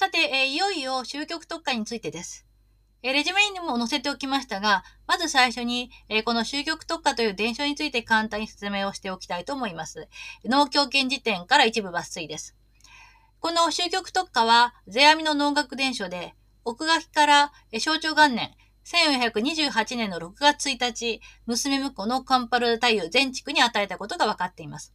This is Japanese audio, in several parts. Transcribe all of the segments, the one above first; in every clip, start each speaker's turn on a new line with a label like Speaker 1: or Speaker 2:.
Speaker 1: さて、えー、いよいよ終局特化についてです。えー、レジュメにも載せておきましたが、まず最初に、えー、この終局特化という伝承について簡単に説明をしておきたいと思います。農協現時点から一部抜粋です。この終局特化は、世阿弥の農学伝承で、奥垣から、象徴元年、1428年の6月1日、娘婿のカンパル太夫全地区に与えたことが分かっています。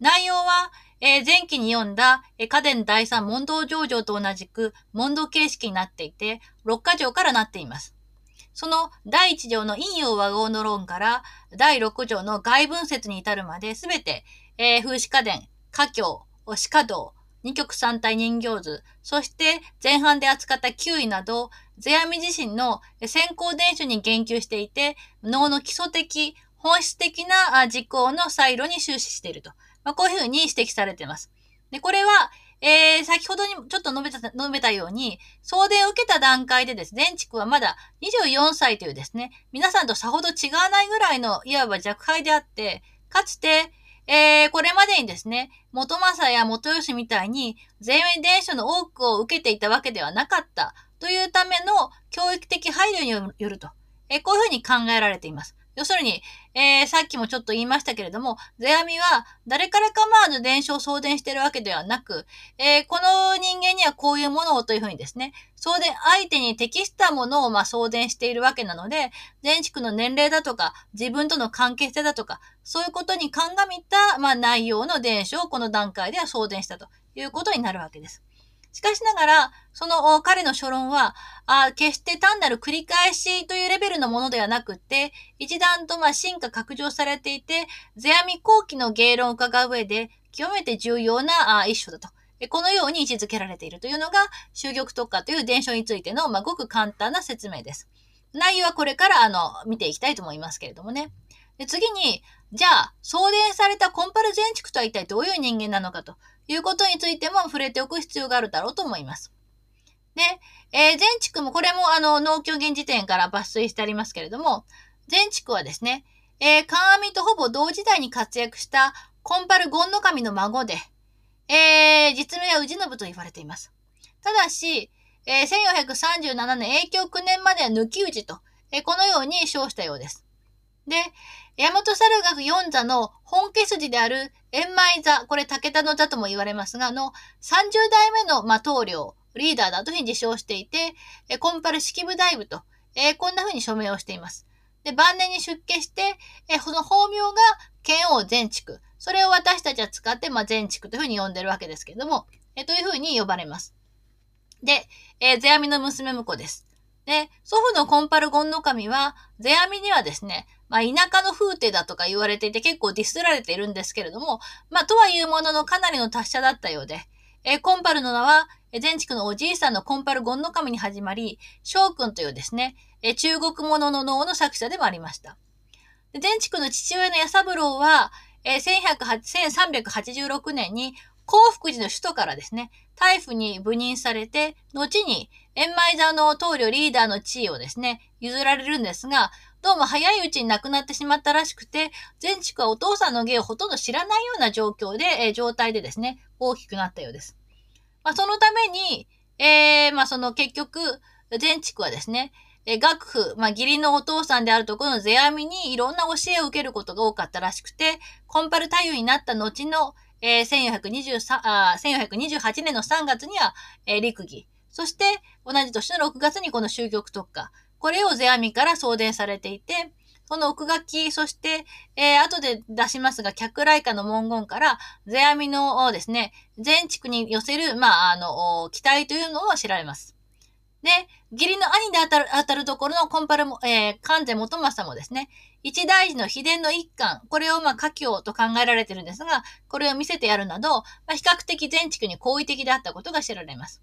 Speaker 1: 内容は、えー、前期に読んだ、えー、家電第三問答上場と同じく問答形式になっていて、6箇条からなっています。その第1条の陰陽和合の論から第6条の外文説に至るまで、すべて、えー、風刺家電、家境、押家道、二極三体人形図、そして前半で扱った9位など、世阿弥自身の先行伝書に言及していて、脳の基礎的、本質的な実行のサイロに終始していると。まあ、こういうふうに指摘されています。で、これは、えー、先ほどにちょっと述べた、述べたように、送電を受けた段階でですね、全畜はまだ24歳というですね、皆さんとさほど違わないぐらいの、いわば弱敗であって、かつて、えー、これまでにですね、元正や元吉みたいに、税面伝書の多くを受けていたわけではなかったというための教育的配慮によると、えー、こういうふうに考えられています。要するに、えー、さっきもちょっと言いましたけれども、世阿弥は誰から構わず伝承を送電してるわけではなく、えー、この人間にはこういうものをというふうにですね、送電、相手に適したものをまあ送電しているわけなので、前畜の年齢だとか、自分との関係性だとか、そういうことに鑑みた、まあ、内容の伝承をこの段階では送電したということになるわけです。しかしながら、その彼の書論は、あ決して単なる繰り返しというレベルのものではなくて、一段とまあ進化拡張されていて、世阿弥後期の芸論を伺う上で、極めて重要なあ一書だと。このように位置づけられているというのが、終局特化という伝承についての、まあ、ごく簡単な説明です。内容はこれから、あの、見ていきたいと思いますけれどもね。で次に、じゃあ、送電されたコンパル全畜とは一体どういう人間なのかということについても触れておく必要があるだろうと思います。で、えー、全地区も、これもあの、農協現時点から抜粋してありますけれども、全地区はですね、えー、神阿弥とほぼ同時代に活躍したコンパルゴンノ神の孫で、えー、実名は氏信と言われています。ただし、えー、1437年永享9年までは抜き打ちと、えー、このように称したようです。で、大和猿学四座の本家筋である円舞座、これ武田の座とも言われますが、の30代目の、ま棟梁、リーダーだというふうに自称していて、コンパル式部大部と、えー、こんなふうに署名をしています。で、晩年に出家して、えこの法名が剣王全畜。それを私たちは使って、まあ、全畜というふうに呼んでるわけですけれども、えーというふうに呼ばれます。で、えー、世阿弥の娘婿です。で、祖父のコンパルゴンノカミは、世阿弥にはですね、まあ、田舎の風景だとか言われていて結構ディスられているんですけれども、まあ、とはいうもののかなりの達者だったようで、えー、コンパルの名は、全地区のおじいさんのコンパルゴンノカミに始まり、翔くんというですね、え中国物の脳の作者でもありました。全地区の父親の矢三郎は、えー、1386年に幸福寺の首都からですね、大夫に部任されて、後に円舞座の棟梁リーダーの地位をですね、譲られるんですが、どうも早いうちに亡くなってしまったらしくて、全地区はお父さんの芸をほとんど知らないような状況で、えー、状態でですね、大きくなったようです。まあ、そのために、えー、まあ、その結局、全地区はですね、え学府、まあ、義理のお父さんであるところの世阿弥にいろんな教えを受けることが多かったらしくて、コンパル太夫になった後の、えー、1423あ1428年の3月には、えー、陸儀、そして、同じ年の6月にこの終局特化。これを世阿弥から送電されていて、その奥書き、そして、えー、後で出しますが、客来下の文言から、世阿弥のですね、全地区に寄せる、まあ、あの、期待というのを知られます。で、義理の兄で当たる、当たるところのコンパルも、えー、関西元正もですね、一大事の秘伝の一環、これをまあ、家境と考えられてるんですが、これを見せてやるなど、まあ、比較的全地区に好意的であったことが知られます。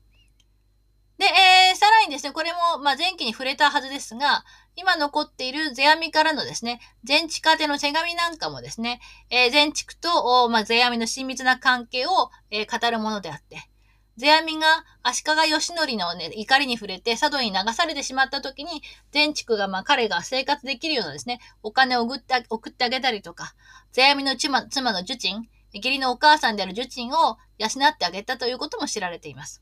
Speaker 1: で、えー、さらにですね、これも、まあ、前期に触れたはずですが、今残っている世阿弥からのですね、全地下での手紙なんかもですね、えー、全地区と、まあ、世阿弥の親密な関係を、えー、語るものであって、世阿弥が足利義則のね、怒りに触れて佐渡に流されてしまった時に、全地区が、まあ、彼が生活できるようなですね、お金を送って送ってあげたりとか、世阿弥の妻妻の受賃、義理のお母さんである受賃を養ってあげたということも知られています。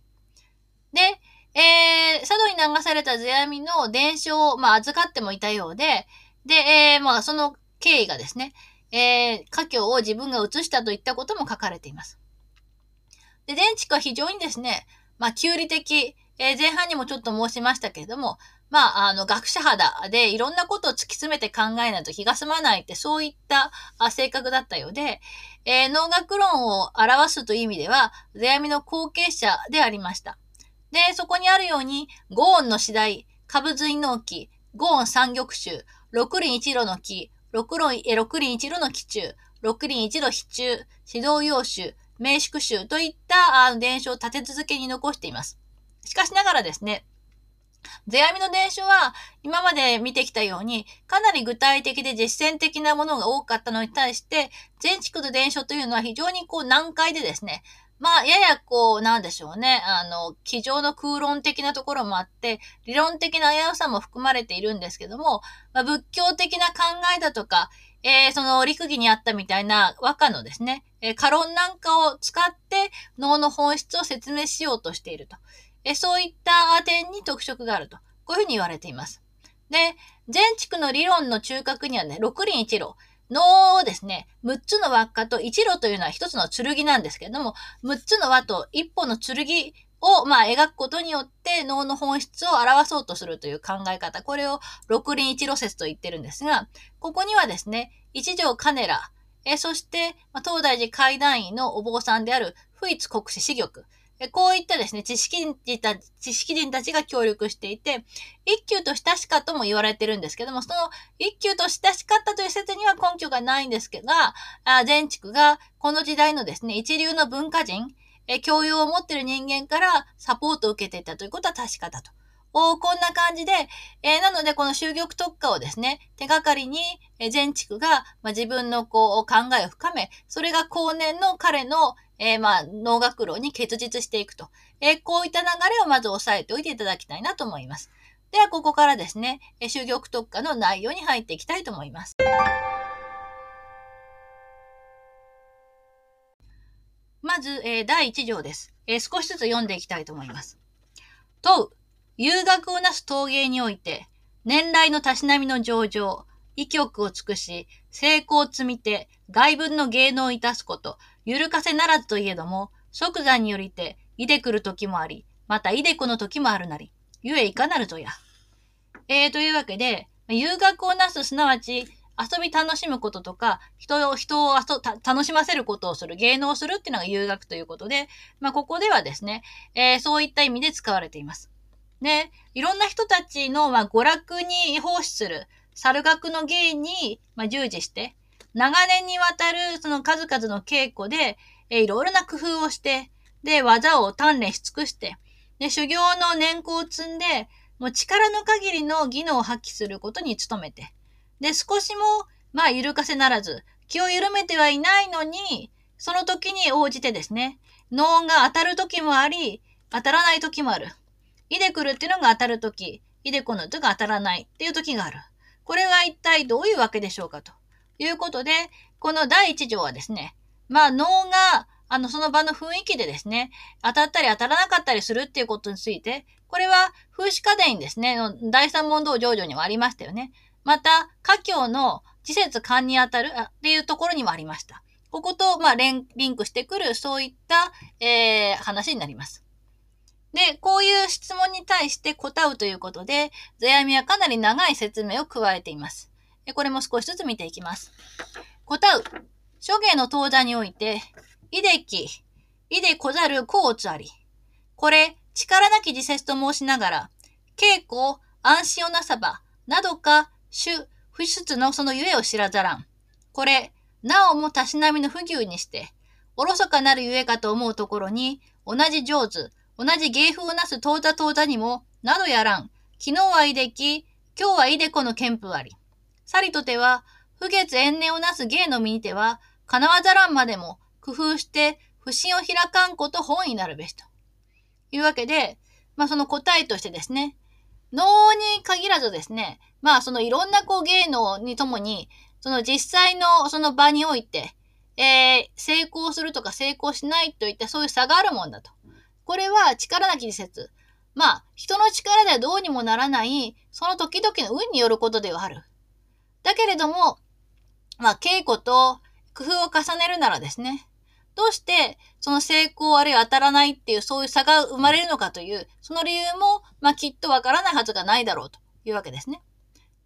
Speaker 1: で、えー、佐渡に流された世阿弥の伝承を、まあ、預かってもいたようで、で、えー、まあ、その経緯がですね、えー、家境を自分が移したといったことも書かれています。で、電池は非常にですね、まあ、キュウリ的、えー、前半にもちょっと申しましたけれども、まあ、あの、学者肌でいろんなことを突き詰めて考えないと気が済まないって、そういった性格だったようで、えー、農学論を表すという意味では、世阿弥の後継者でありました。で、そこにあるように、五音の次第、株髄納期、五音三玉集、六輪一路の木、六輪六輪一路の期中、六輪一路非中、指導用集、名宿集といった伝承を立て続けに残しています。しかしながらですね、世阿弥の伝承は今まで見てきたようにかなり具体的で実践的なものが多かったのに対して全地区の伝承というのは非常にこう難解でですね、まあ、ややこう、なんでしょうね。あの、机上の空論的なところもあって、理論的な危うさも含まれているんですけども、まあ、仏教的な考えだとか、えー、その陸儀にあったみたいな和歌のですね、えー、過論なんかを使って脳の本質を説明しようとしていると。えー、そういった点に特色があると。こういうふうに言われています。で、全地区の理論の中核にはね、六輪一路。のですね、6つの輪っかと一路というのは1つの剣なんですけれども、6つの輪と1本の剣を、まあ、描くことによって脳の本質を表そうとするという考え方。これを六輪一路説と言ってるんですが、ここにはですね、一条金良、えそして、ま、東大寺会談員のお坊さんである不一国士死玉、こういったですね、知識人た知識人たちが協力していて、一級と親しかとも言われてるんですけども、その一級と親しかったという説には根拠がないんですけど、全地区がこの時代のですね、一流の文化人、え教養を持っている人間からサポートを受けていたということは確かだと。おこんな感じで、えー、なのでこの就玉特化をですね、手がかりに、え全地区が、まあ、自分のこう考えを深め、それが後年の彼のえー、まあ、農学路に結実していくと。えー、こういった流れをまず押さえておいていただきたいなと思います。では、ここからですね、えー、玉特化の内容に入っていきたいと思います。まず、えー、第1条です、えー、少しずつ読んでいきたいと思います。問う、遊学をなす陶芸において、年来のたしなみの上場、意曲を尽くし、成功を積みて、外文の芸能をいたすこと、ゆるかせならずといえども、即座によりて、いでくる時もあり、またいでこの時もあるなり、ゆえいかなるとや。えー、というわけで、遊学をなす、すなわち、遊び楽しむこととか、人を、人を楽しませることをする、芸能をするっていうのが遊学ということで、まあ、ここではですね、えー、そういった意味で使われています。で、いろんな人たちの、まあ、娯楽に奉仕する、猿楽の芸に、まあ、従事して、長年にわたるその数々の稽古で、え、いろいろな工夫をして、で、技を鍛錬し尽くして、で、修行の年功を積んで、もう力の限りの技能を発揮することに努めて、で、少しも、まあ、緩かせならず、気を緩めてはいないのに、その時に応じてですね、脳が当たる時もあり、当たらない時もある。いでくるっていうのが当たる時、いでこの時が当たらないっていう時がある。これは一体どういうわけでしょうかと。いうことで、この第一条はですね、まあ脳が、あの、その場の雰囲気でですね、当たったり当たらなかったりするっていうことについて、これは風刺家電ですね、第三問答上場にもありましたよね。また、家境の施設管に当たるっていうところにもありました。ここと、まあ、リンクしてくる、そういった、えー、話になります。で、こういう質問に対して答うということで、世阿弥はかなり長い説明を加えています。これも少しずつ見ていきます。答う。諸芸の当座において、いでき、いでこざるこうつあり。これ、力なき自説と申しながら、稽古、安心をなさば、などか、主、不出のそのゆえを知らざらん。これ、なおもたしなみの不牛にして、おろそかなるゆえかと思うところに、同じ上手、同じ芸風をなす当座当座にも、などやらん。昨日はいでき、今日はいでこの憲風あり。さりとては、不月縁年をなす芸の身にては、叶わざらんまでも工夫して不審を開かんこと本になるべしと。いうわけで、まあその答えとしてですね、能に限らずですね、まあそのいろんなこう芸能にともに、その実際のその場において、えー、成功するとか成功しないといったそういう差があるもんだと。これは力なき説。まあ、人の力ではどうにもならない、その時々の運によることではある。だけれども、まあ、稽古と工夫を重ねるならですね、どうしてその成功あるいは当たらないっていうそういう差が生まれるのかという、その理由も、まあ、きっとわからないはずがないだろうというわけですね。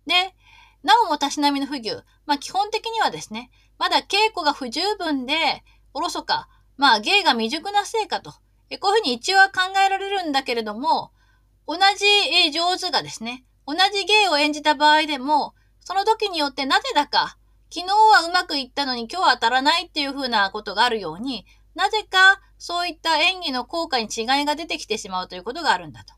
Speaker 1: で、なおもたしなみの不義、まあ、基本的にはですね、まだ稽古が不十分で、おろそか、まあ、芸が未熟なせいかと、こういうふうに一応は考えられるんだけれども、同じ、上手がですね、同じ芸を演じた場合でも、その時によってなぜだか、昨日はうまくいったのに今日は当たらないっていうふうなことがあるように、なぜかそういった演技の効果に違いが出てきてしまうということがあるんだと。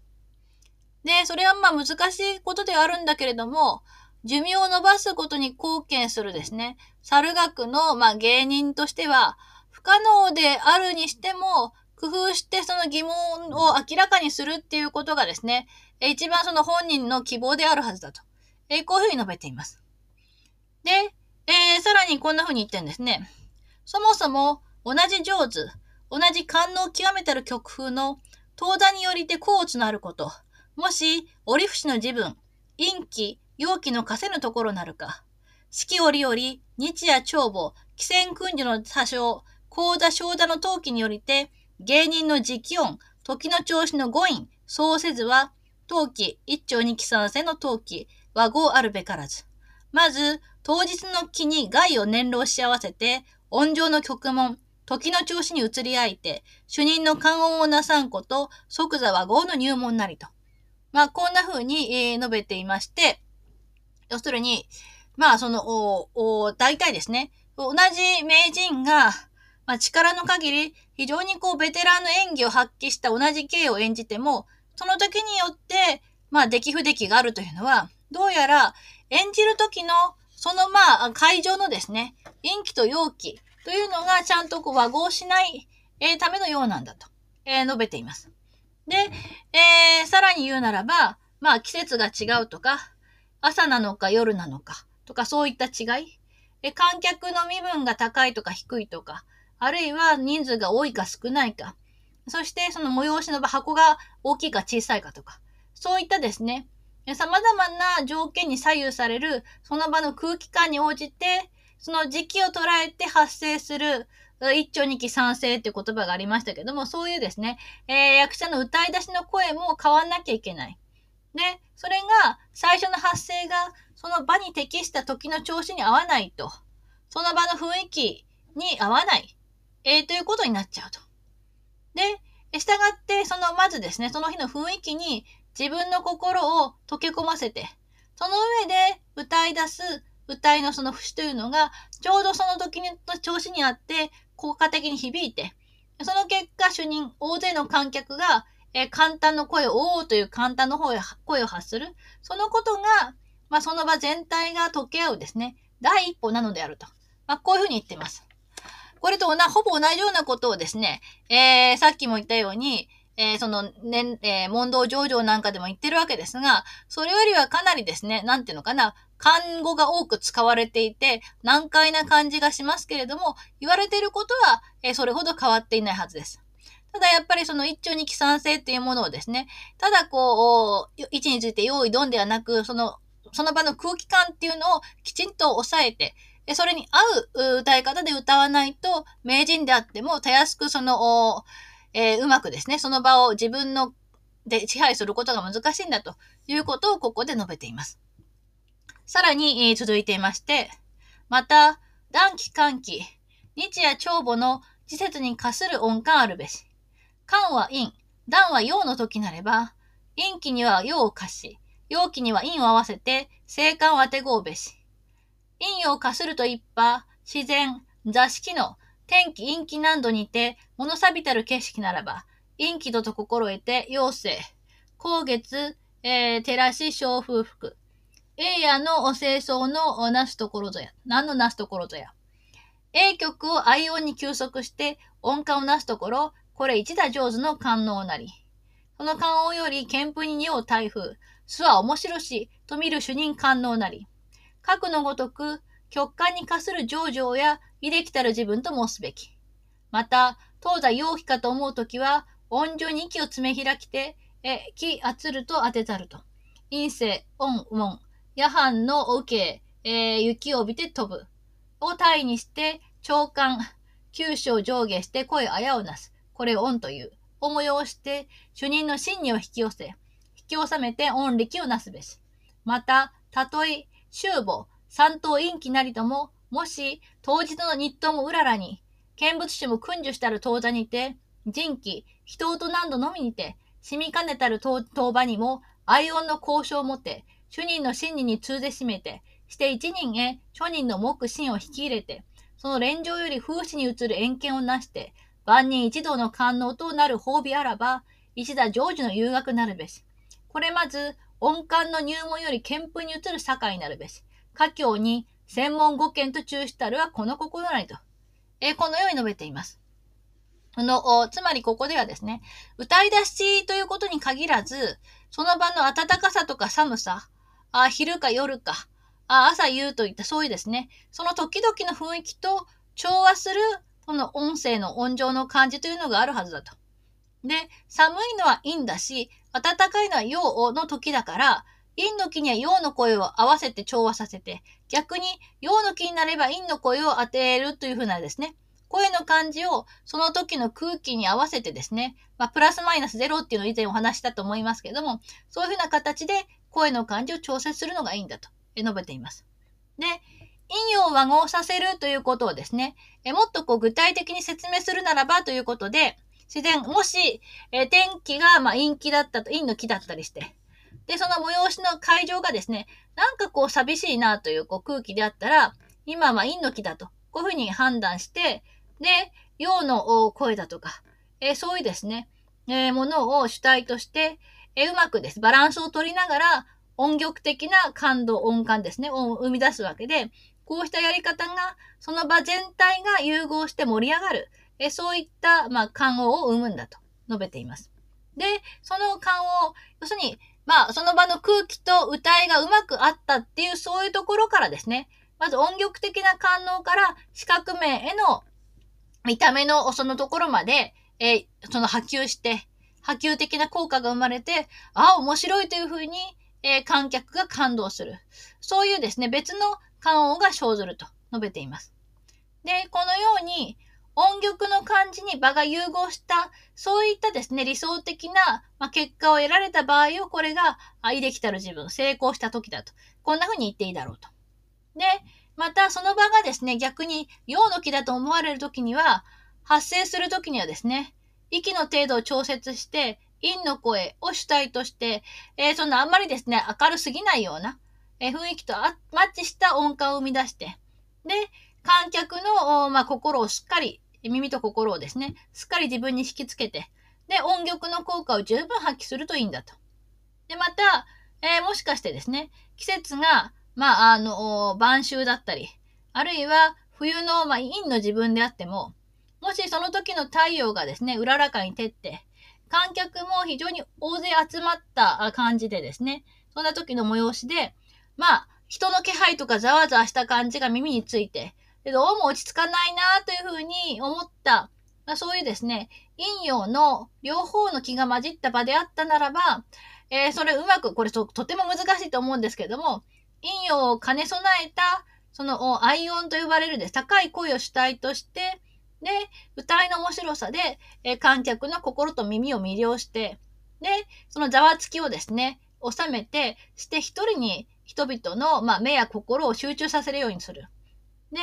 Speaker 1: で、それはまあ難しいことではあるんだけれども、寿命を伸ばすことに貢献するですね、猿学のまあ芸人としては、不可能であるにしても、工夫してその疑問を明らかにするっていうことがですね、一番その本人の希望であるはずだと。えこういうふうに述べています。で、えー、さらにこんな風に言ってるんですね。そもそも同じ上手、同じ官能を極めたる曲風の東座によりて甲乙のあること、もし折節の自分、陰気、陽気の稼ぬところなるか、四季折々、日夜長母、寄戦訓授の多少、講座小座の陶器によりて、芸人の時期音、時の調子の五音、そうせずは、陶器、一丁二期三世の陶器、和合あるべからず。まず、当日の木に害を念浪し合わせて、音上の曲門、時の調子に移り合いて、主任の関音をなさんこと、即座和合の入門なりと。まあ、こんな風に、え、述べていまして、要するに、まあ、その、大体ですね、同じ名人が、まあ、力の限り、非常にこう、ベテランの演技を発揮した同じ芸を演じても、その時によって、まあ、出来不出来があるというのは、どうやら、演じる時のそのまあ、会場のですね、陰気と陽気というのがちゃんとこう和合しない、え、ためのようなんだと、え、述べています。で、えー、さらに言うならば、まあ季節が違うとか、朝なのか夜なのかとかそういった違い、え観客の身分が高いとか低いとか、あるいは人数が多いか少ないか、そしてその催しの場箱が大きいか小さいかとか、そういったですね、様々な条件に左右される、その場の空気感に応じて、その時期を捉えて発生する、一丁二期三世って言葉がありましたけども、そういうですね、えー、役者の歌い出しの声も変わんなきゃいけない。で、それが最初の発声がその場に適した時の調子に合わないと、その場の雰囲気に合わない、えー、ということになっちゃうと。で、従って、その、まずですね、その日の雰囲気に自分の心を溶け込ませて、その上で歌い出す歌いのその節というのが、ちょうどその時の調子にあって、効果的に響いて、その結果、主任、大勢の観客が、えー、簡単の声を、おーという簡単の方へ声を発する。そのことが、まあ、その場全体が溶け合うですね、第一歩なのであると。まあ、こういうふうに言ってます。これとほぼ同じようなことをですね、えー、さっきも言ったように、えー、その、ね、えー、問答上場なんかでも言ってるわけですが、それよりはかなりですね、なんていうのかな、漢語が多く使われていて、難解な感じがしますけれども、言われていることは、えー、それほど変わっていないはずです。ただやっぱりその一丁二期三世っていうものをですね、ただこう、位置について用意どんではなく、その、その場の空気感っていうのをきちんと抑えて、それに合う歌い方で歌わないと、名人であっても、たやすくその、えー、うまくですね、その場を自分ので支配することが難しいんだということをここで述べています。さらに、えー、続いていまして、また、暖気寒気、日夜長母の時節に課する音感あるべし。寒は陰、暖は陽の時なれば、陰気には陽を課し、陽気には陰を合わせて、生還を当てごうべし。陰を課すると一派、自然、座敷の天気陰気難度にて、物錆びたる景色ならば、陰気度と心得て、妖精、光月、えー、照らし小風服。栄夜のお清掃のなすところぞや。何のなすところぞや。A 曲を愛音に休息して音感をなすところ、これ一打上手の官能なり。その官王より剣風に匂う台風、巣は面白し、と見る主任官能なり。核のごとく、極感に課する上場や秀できたる自分と申すべき。また、東西陽気かと思うときは、音上に息を詰め開きて、え、き、あつると当てざると。陰性、音、門、夜半の受け、えー、雪を帯びて飛ぶ。を体にして、長官、九章上下して声あやをなす。これを音という。を催して、主任の真理を引き寄せ、引き収めて音力をなすべし。また、たとえ、修母、三等陰気なりとも、もし、当日の日当もうららに、見物種も訓授したる当座にて、人気、人と何度のみにて、染みかねたる当場にも、愛音の交渉をもて、主任の真理に通ぜしめて、して一人へ諸人の目心を引き入れて、その連城より風刺に移る遠見をなして、万人一同の官能となる褒美あらば、一田成就の遊学なるべし。これまず、音感の入門より憲風に移る境になるべし。家境に専門語圏と中したるはこの心なりと。え、このように述べています。あの、つまりここではですね、歌い出しということに限らず、その場の暖かさとか寒さ、あ昼か夜か、あ朝夕といったそういうですね、その時々の雰囲気と調和するこの音声の音情の感じというのがあるはずだと。で、寒いのは陰だし、暖かいのは陽の時だから、陰の木には陽の声を合わせて調和させて、逆に陽の木になれば陰の声を当てるというふうなですね、声の感じをその時の空気に合わせてですね、まあ、プラスマイナスゼロっていうのを以前お話したと思いますけれども、そういうふうな形で声の感じを調節するのがいいんだと述べています。で、陰陽を和合させるということをですね、もっとこう具体的に説明するならばということで、自然、もし、え天気がま陰気だったと、陰の気だったりして、で、その催しの会場がですね、なんかこう寂しいなというこう空気であったら、今は陰の気だと、こういうふうに判断して、で、陽の声だとか、えそういうですね、えー、ものを主体として、えうまくです、バランスを取りながら、音曲的な感動、音感ですね、を生み出すわけで、こうしたやり方が、その場全体が融合して盛り上がる、えそういった、まあ、感応を生むんだと述べています。で、その感応、要するに、まあ、その場の空気と歌いがうまくあったっていう、そういうところからですね、まず音曲的な感能から視覚面への見た目のそのところまで、え、その波及して、波及的な効果が生まれて、ああ、面白いというふうに、えー、観客が感動する。そういうですね、別の感応が生ずると述べています。で、このように、音曲の感じに場が融合した、そういったですね、理想的な、ま、結果を得られた場合を、これが、愛できたる自分、成功した時だと。こんな風に言っていいだろうと。で、また、その場がですね、逆に、陽の気だと思われる時には、発生する時にはですね、息の程度を調節して、陰の声を主体として、えー、そんなあんまりですね、明るすぎないような、えー、雰囲気とマッチした音感を生み出して、で、観客の、まあ、心をしっかり、耳と心をですね、すっかり自分に引きつけて、で、音曲の効果を十分発揮するといいんだと。で、また、えー、もしかしてですね、季節が、まあ、あの、晩秋だったり、あるいは冬の、まあ、陰の自分であっても、もしその時の太陽がですね、うららかに照って、観客も非常に大勢集まった感じでですね、そんな時の催しで、まあ、人の気配とかざわざわした感じが耳について、どうも落ち着かないなというふうに思った、まあ、そういうですね、陰陽の両方の気が混じった場であったならば、えー、それうまく、これととても難しいと思うんですけども、陰陽を兼ね備えた、その、アイオンと呼ばれるです、高い声を主体として、で、歌いの面白さで、えー、観客の心と耳を魅了して、で、そのざわつきをですね、収めて、して一人に人々の、まあ、目や心を集中させるようにする。で、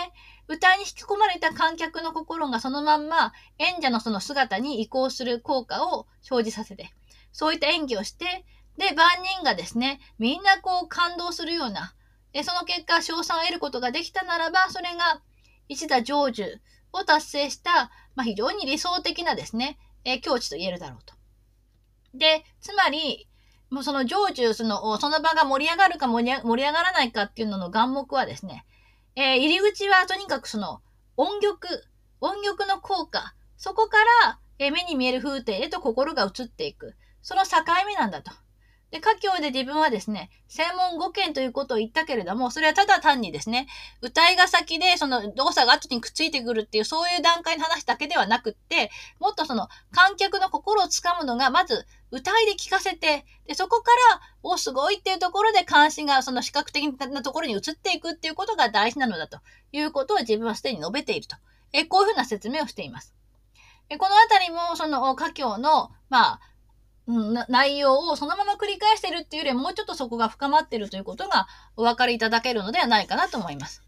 Speaker 1: 歌に引き込まれた観客の心がそのまんま演者のその姿に移行する効果を生じさせて、そういった演技をして、で、万人がですね、みんなこう感動するような、でその結果、賞賛を得ることができたならば、それが一打成就を達成した、まあ、非常に理想的なですね、えー、境地と言えるだろうと。で、つまり、もうその成就、その、その場が盛り上がるか盛り上がらないかっていうのの眼目はですね、えー、入り口はとにかくその音曲、音曲の効果、そこから、えー、目に見える風景へと心が移っていく。その境目なんだと。で、家境で自分はですね、専門語圏ということを言ったけれども、それはただ単にですね、歌いが先でその動作が後にくっついてくるっていう、そういう段階の話だけではなくって、もっとその観客の心をつかむのが、まず歌いで聞かせて、で、そこから、お、すごいっていうところで関心がその視覚的なところに移っていくっていうことが大事なのだということを自分はすでに述べていると。え、こういうふうな説明をしています。えこのあたりも、その、家境の、まあ、うん、内容をそのまま繰り返してるっていうよりもうちょっとそこが深まってるということがお分かりいただけるのではないかなと思います。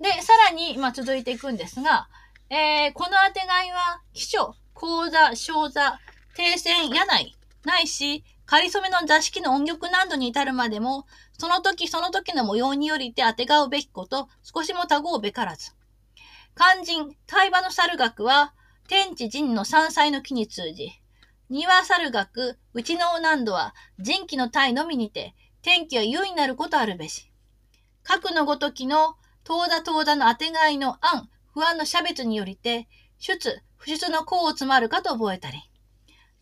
Speaker 1: で、さらに、まあ、続いていくんですが、えー、この当てがいは、秘書、講座、小座、停戦、柳井、ないし、仮染めの座敷の音曲などに至るまでも、その時その時の模様によりて当てがうべきこと、少しもたごうべからず。肝心、対話の猿学は、天地人の山菜の木に通じ、庭猿学、内の難度は、人気の体のみにて、天気は優位になることあるべし。核のごときの、東田東田の当てがいの案、不安の差別によりて、出、不出の功を詰まるかと覚えたり。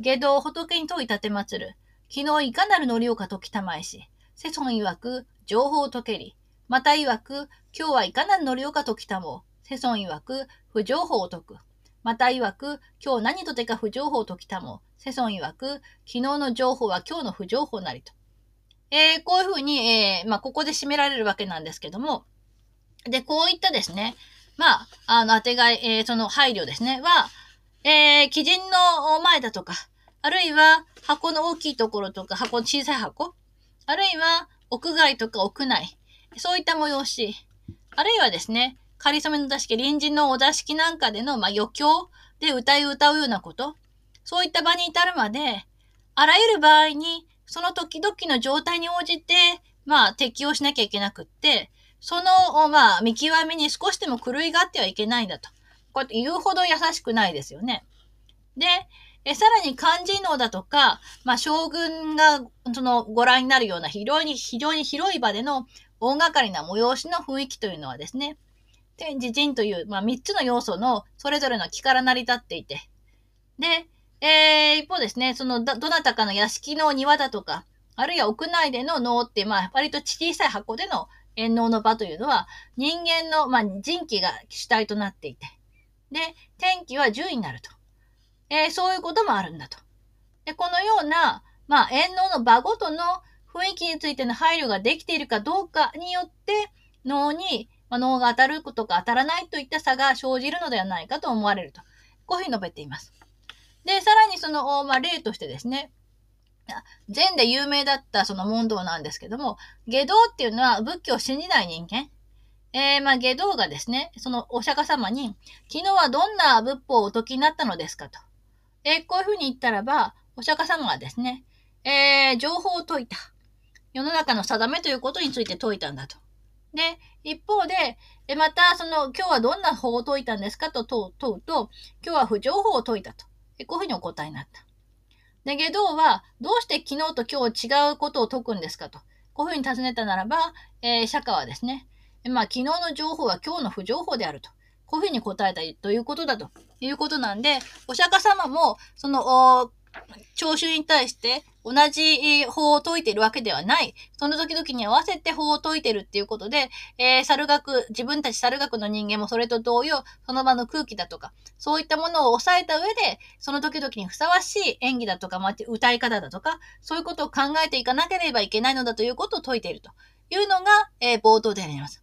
Speaker 1: 下道仏に問い立てまつる。昨日いかなる乗りをかときたまえし。世尊曰く、情報を解けり。また曰く、今日はいかなる乗りをかときたも。世尊曰く、不情報を解く。また曰く、今日何とてか不情報を解きたも。セソン曰く、昨日の情報は今日の不情報なりと。えー、こういうふうに、えー、まあ、ここで締められるわけなんですけども、で、こういったですね、まあ、あの、当てがい、えー、その配慮ですね、は、えー、基人の前だとか、あるいは箱の大きいところとか、箱の小さい箱、あるいは屋外とか屋内、そういった催し、あるいはですね、仮初めの座敷、臨時のお座敷なんかでの、まあ、余興で歌い歌うようなこと、そういった場に至るまで、あらゆる場合に、その時々の状態に応じて、まあ、適用しなきゃいけなくって、その、まあ、見極めに少しでも狂いがあってはいけないんだと。こうやって言うほど優しくないですよね。で、えさらに漢字能だとか、まあ、将軍が、その、ご覧になるような非常に、非常に広い場での大掛かりな催しの雰囲気というのはですね、天地人という、まあ、3つの要素のそれぞれの気から成り立っていて、で、えー、一方ですね、そのどなたかの屋敷の庭だとか、あるいは屋内での能って、まあ、割と小さい箱での縁能の場というのは、人間の、まあ、人気が主体となっていて、で、天気は10位になると。えー、そういうこともあるんだと。で、このような、まあ、縁能の場ごとの雰囲気についての配慮ができているかどうかによって、脳に、まあ、脳が当たることか当たらないといった差が生じるのではないかと思われると。こういうふうに述べています。で、さらにその、まあ、例としてですね、禅で有名だったその問答なんですけども、下道っていうのは仏教を信じない人間。えー、まあ、下道がですね、そのお釈迦様に、昨日はどんな仏法をお解きになったのですかと。えー、こういうふうに言ったらば、お釈迦様はですね、えー、情報を解いた。世の中の定めということについて解いたんだと。で、一方で、えまた、その、今日はどんな法を解いたんですか？と問うと、今日は不情報を解いたと。こういうふうにお答えになった。で、下道は、どうして昨日と今日違うことを解くんですかと。こういうふうに尋ねたならば、えー、釈迦はですね、まあ、昨日の情報は今日の不情報であると。こういうふうに答えたということだということなんで、お釈迦様も、その、聴衆に対して同じ法を解いているわけではない。その時々に合わせて法を解いてるっていうことで、えー、猿学、自分たち猿学の人間もそれと同様、その場の空気だとか、そういったものを抑えた上で、その時々にふさわしい演技だとか、まあ、歌い方だとか、そういうことを考えていかなければいけないのだということを解いているというのが、えー、冒頭であります。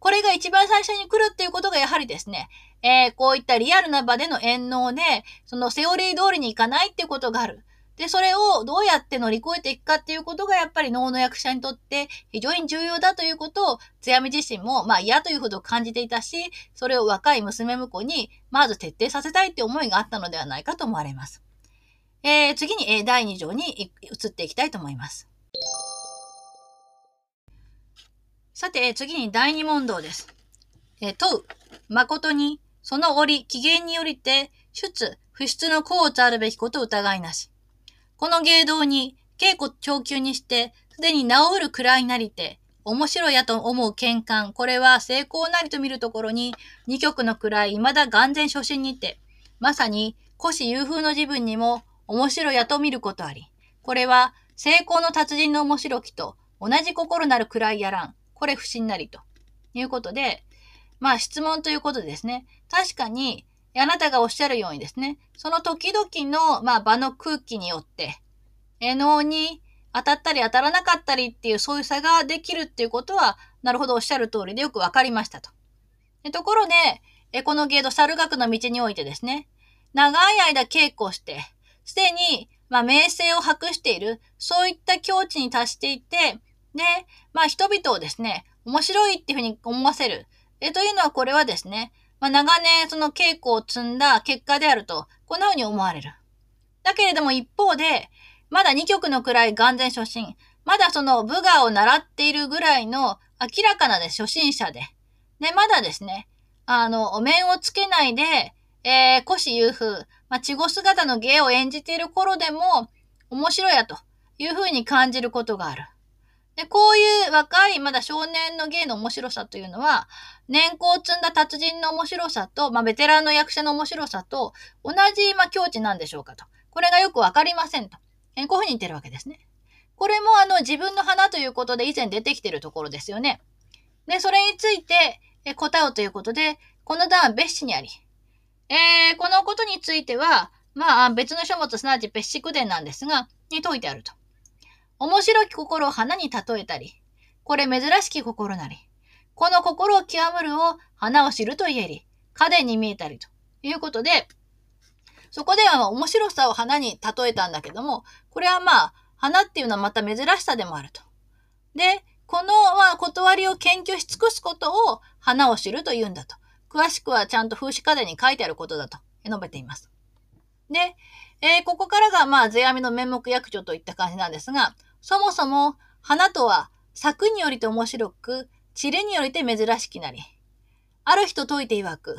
Speaker 1: これが一番最初に来るっていうことがやはりですね、えー、こういったリアルな場での演能で、そのセオリー通りにいかないっていうことがある。で、それをどうやって乗り越えていくかっていうことがやっぱり能の役者にとって非常に重要だということを、津山自身もまあ嫌というほど感じていたし、それを若い娘婿にまず徹底させたいって思いがあったのではないかと思われます。えー、次に、え第2条に移っていきたいと思います。さて、次に第2問答です。え問う。誠に、その折、機嫌によりて、出、不出の功をつあるべきこと疑いなし。この芸道に、稽古長久にして、すでに治るくらいなりて、面白いやと思う見感、これは成功なりと見るところに、二曲の位、未だ眼前初心にて、まさに、古紙夕風の自分にも、面白いやと見ることあり。これは、成功の達人の面白きと同じ心なるくらいやらん。これ不審なりということで、まあ質問ということですね、確かにあなたがおっしゃるようにですね、その時々の、まあ、場の空気によって、え能に当たったり当たらなかったりっていうそういう差ができるっていうことは、なるほどおっしゃる通りでよくわかりましたと。ところで、えこの芸道猿学の道においてですね、長い間稽古して、すでに、まあ、名声を博している、そういった境地に達していて、で、まあ、人々をですね、面白いっていうふうに思わせる。えというのはこれはですね、まあ、長年その稽古を積んだ結果であると、こんな風に思われる。だけれども一方で、まだ2曲の位眼前初心、まだその武雅を習っているぐらいの明らかなで初心者で、で、まだですね、あの、お面をつけないで、えー、古紙優風、まあ、稚語姿の芸を演じている頃でも、面白いやという風に感じることがある。で、こういう若い、まだ少年の芸の面白さというのは、年功を積んだ達人の面白さと、まあ、ベテランの役者の面白さと、同じ、まあ、境地なんでしょうかと。これがよくわかりませんと。えこういうふうに言ってるわけですね。これも、あの、自分の花ということで以前出てきてるところですよね。で、それについて、え答えうということで、この段は別紙にあり。えー、このことについては、まあ、別の書物、すなわち別紙句伝なんですが、に説いてあると。面白き心を花に例えたり、これ珍しき心なり、この心を極むるを花を知ると言えり、家電に見えたりということで、そこでは面白さを花に例えたんだけども、これはまあ、花っていうのはまた珍しさでもあると。で、この、まあ、断りを研究し尽くすことを花を知ると言うんだと。詳しくはちゃんと風刺家電に書いてあることだと述べています。で、えー、ここからがまあ、世阿弥の面目役所といった感じなんですが、そもそも花とは咲くによりて面白く、散るによりて珍しきなり。ある人説いて曰く、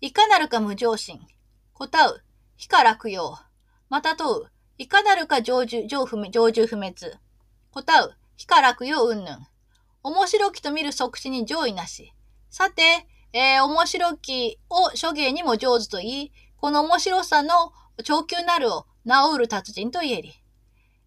Speaker 1: いかなるか無常心、答う、非か落葉、また問う、いかなるか常住常不常住不滅、答う、非か落葉うんぬん。面白きと見る即死に上位なし。さて、えー、面白きを諸芸にも上手と言い、この面白さの長久なるを名を売る達人と言えり。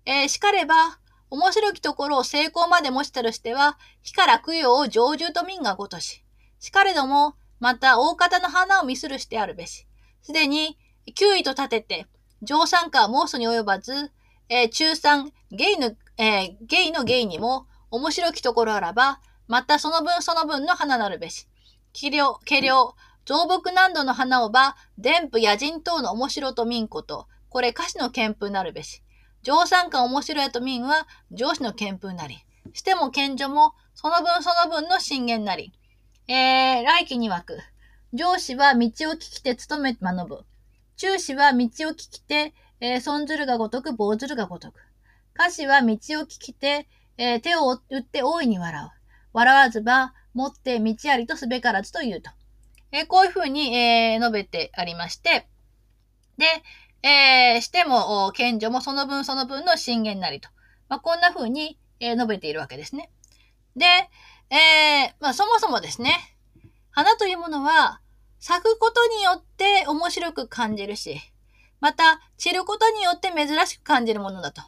Speaker 1: えー、しかれば、面白きところを成功まで持ちたるしては、火から供養を常住と民がごとし。しかれども、また大方の花を見するしてあるべし。すでに、9位と立てて、上参加は申すに及ばず、えー、中産、芸の、えー、芸の芸にも、面白きところあらば、またその分その分の花なるべし。気量、気量、増木難度の花をば、伝布野人等の面白と民こと、これ歌詞の憲風なるべし。上参加面白いと民は上司の憲風なり。しても賢者もその分その分の信玄なり。えー、来期に曰く。上司は道を聞きて努め学ぶ。中士は道を聞きて、えー、損ずるがごとく、棒ずるがごとく。歌詞は道を聞きて、えー、手を打って大いに笑う。笑わずば、持って道ありとすべからずと言うと。えー、こういうふうに、えー、述べてありまして、で、えー、しても、賢者もその分その分の信玄なりと。まあ、こんな風に、えー、述べているわけですね。で、えー、まあ、そもそもですね、花というものは、咲くことによって面白く感じるし、また、散ることによって珍しく感じるものだと。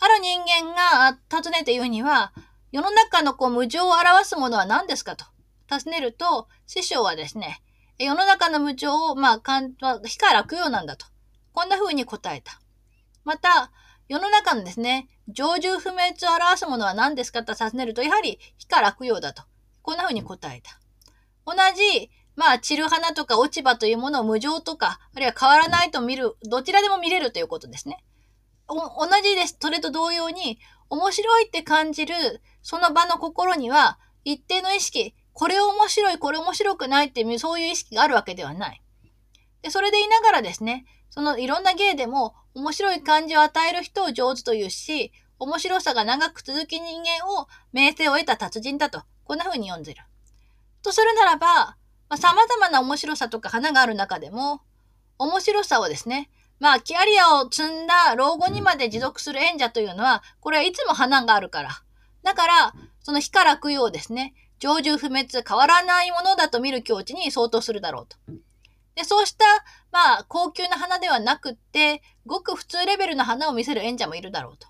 Speaker 1: ある人間が尋ねて言うには、世の中のこう無常を表すものは何ですかと尋ねると、師匠はですね、世の中の無常を、まあ、火から供養なんだと。こんな風に答えた。また、世の中のですね、常住不滅を表すものは何ですかと尋ねると、やはり火から供養だと。こんな風に答えた。同じ、まあ、散る花とか落ち葉というものを無常とか、あるいは変わらないと見る、どちらでも見れるということですね。同じです。それと同様に、面白いって感じる、その場の心には、一定の意識、これ面白い、これ面白くないっていう、そういう意識があるわけではない。でそれでいながらですね、そのいろんな芸でも面白い感じを与える人を上手というし、面白さが長く続き人間を名声を得た達人だと、こんな風に読んでる。とするならば、まあ、様々な面白さとか花がある中でも、面白さをですね、まあ、キャリアを積んだ老後にまで持続する演者というのは、これはいつも花があるから。だから、その火から供養ですね、常住不滅変わらないものだと見る境地に相当するだろうと。で、そうした、まあ、高級な花ではなくって、ごく普通レベルの花を見せる演者もいるだろうと。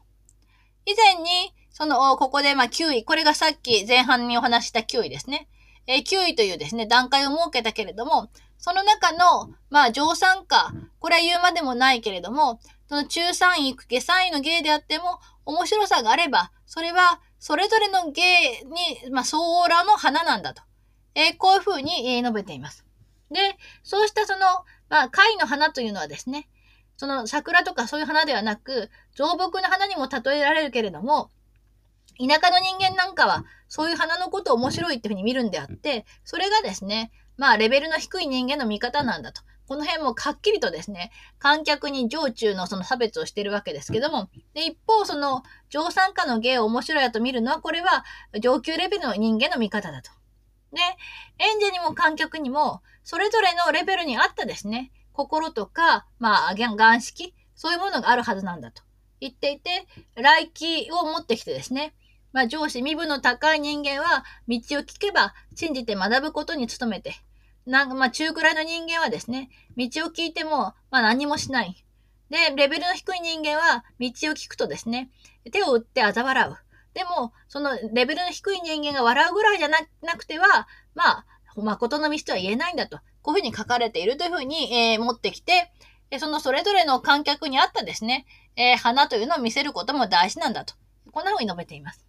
Speaker 1: 以前に、その、ここで、まあ、9位。これがさっき前半にお話した9位ですね。えー、9位というですね、段階を設けたけれども、その中の、まあ、上参加。これは言うまでもないけれども、その中3位、下3位の芸であっても、面白さがあれば、それは、それぞれの芸に、まあ、相応らの花なんだと。えー、こういうふうに、え、述べています。で、そうしたその、まあ、貝の花というのはですね、その桜とかそういう花ではなく、造木の花にも例えられるけれども、田舎の人間なんかは、そういう花のことを面白いっていうふうに見るんであって、それがですね、まあ、レベルの低い人間の見方なんだと。この辺もはっきりとですね、観客に上中のその差別をしているわけですけども、で、一方、その、上参加の芸を面白いやと見るのは、これは上級レベルの人間の見方だと。で、演者にも観客にも、それぞれのレベルに合ったですね、心とか、まあ、眼識、そういうものがあるはずなんだと言っていて、来気を持ってきてですね、まあ、上司、身分の高い人間は、道を聞けば、信じて学ぶことに努めて、なんか、まあ、中くらいの人間はですね、道を聞いても、まあ、何もしない。で、レベルの低い人間は、道を聞くとですね、手を打って嘲笑う。でも、そのレベルの低い人間が笑うぐらいじゃなくては、まあ、誠の道とは言えないんだと。こういうふうに書かれているというふうに、えー、持ってきて、そのそれぞれの観客に合ったですね、えー、花というのを見せることも大事なんだと。こんなふうに述べています。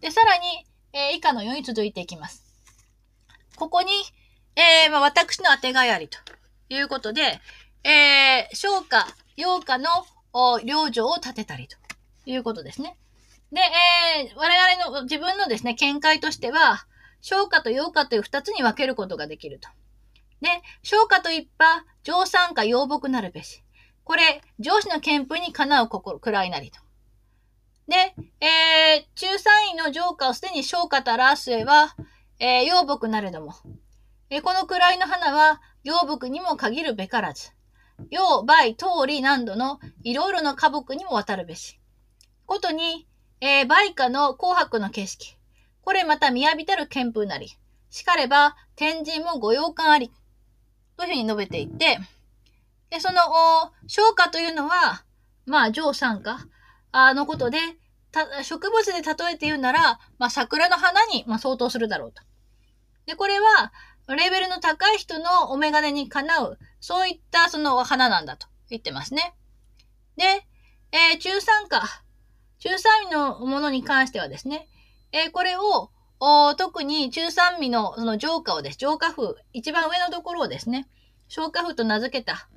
Speaker 1: で、さらに、えー、以下のように続いていきます。ここに、えー、まあ、私の当てがいありということで、えー、昇華、陽華の領女を立てたりということですね。で、えー、我々の自分のですね、見解としては、昇華と陽華という二つに分けることができると。で、昇華と一派、上参加養木なるべし。これ、上司の憲風にかなう心、くらいなりと。で、えー、中三位の上下をすでに昇華と表す上は、えー、養木なれども、えー、この位の花は、養木にも限るべからず、陽、梅、通り、難度のいろいろの花木にも渡るべし。ことに、えー、梅花の紅白の景色。これまた見浴びたる憲風なり。しかれば、天神もご用感あり。というふうに述べていて、で、その、昇華というのは、まあ、上参加のことで、植物で例えて言うなら、まあ、桜の花に、まあ、相当するだろうと。で、これは、レベルの高い人のお眼鏡にかなう、そういったその花なんだと言ってますね。で、えー、中参加、中三味のものに関してはですね、えー、これを、特に中三味のその浄化をです、浄化風、一番上のところをですね、消化風と名付けた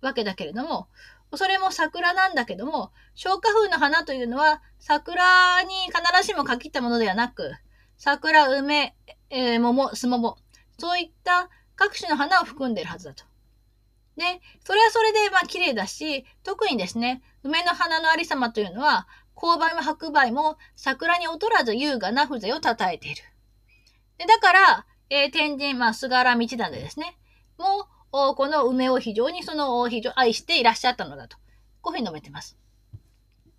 Speaker 1: わけだけれども、それも桜なんだけども、消化風の花というのは、桜に必ずしも限ったものではなく、桜、梅、えー、桃、すもも、そういった各種の花を含んでいるはずだと。で、それはそれでまあ綺麗だし、特にですね、梅の花のありさまというのは、勾配も白梅も桜に劣らず優雅な風情を称えている。でだから、えー、天神、まあ、菅原道真ですね。もう、この梅を非常にその、非常愛していらっしゃったのだと。こういうふうに述べてます。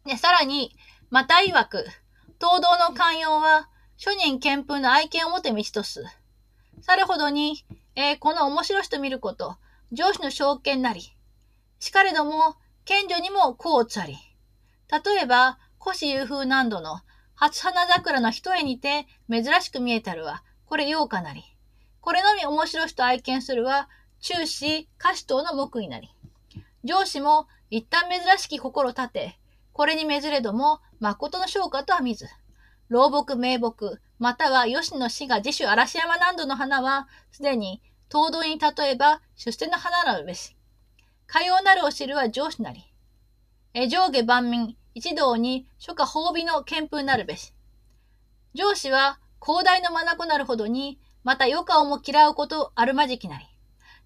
Speaker 1: で、さらに、また曰く、東道の寛容は、諸人憲風の愛犬をもて道とす。さるほどに、えー、この面白しと見ること、上司の証券なり。しかれども、賢女にもこうつあり。例えば、古紙遊風難度の初花桜の一重にて珍しく見えたるは、これようかなり。これのみ面白しと愛見するは、中止、歌詞等の目になり。上司も一旦珍しき心立て、これにめずれども、誠の昇華とは見ず。老木名木、または吉野氏が自主嵐山南度の花は、すでに東道に例えば出世の花なるべし。かようなるお知るは上司なり。え上下万民、一同に初夏褒美の憲風なるべし。上司は広大の眼なるほどに、また余暇をも嫌うことあるまじきなり。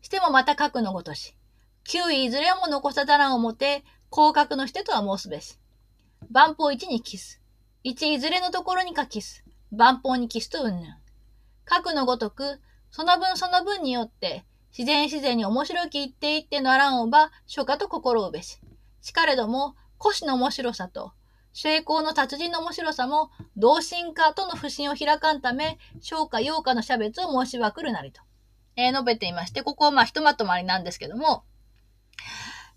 Speaker 1: してもまた核のごとし。九位いずれも残さざらんをもて、広角のしてとは申すべし。万法一にキス。一いずれのところにかキス。万法にキスとうんぬん。核のごとく、その分その分によって、自然自然に面白き言っていってのあらんをば、初夏と心をべし。しかれども、古紙の面白さと、成功の達人の面白さも、同心化との不信を開かんため、昇華陽華の差別を申しまくるなりと、えー、述べていまして、ここはまあひとまとまりなんですけども、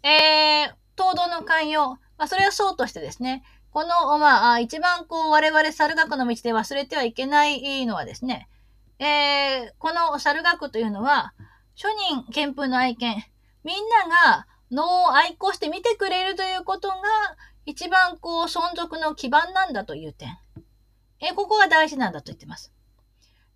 Speaker 1: えー、東道の寛容、まあ、それはそうとしてですね、この、まあ、一番こう、我々猿学の道で忘れてはいけないのはですね、えー、この猿学というのは、諸人憲風の愛犬、みんなが能を愛好して見てくれるということが、一番こう、存続の基盤なんだという点。え、ここが大事なんだと言ってます。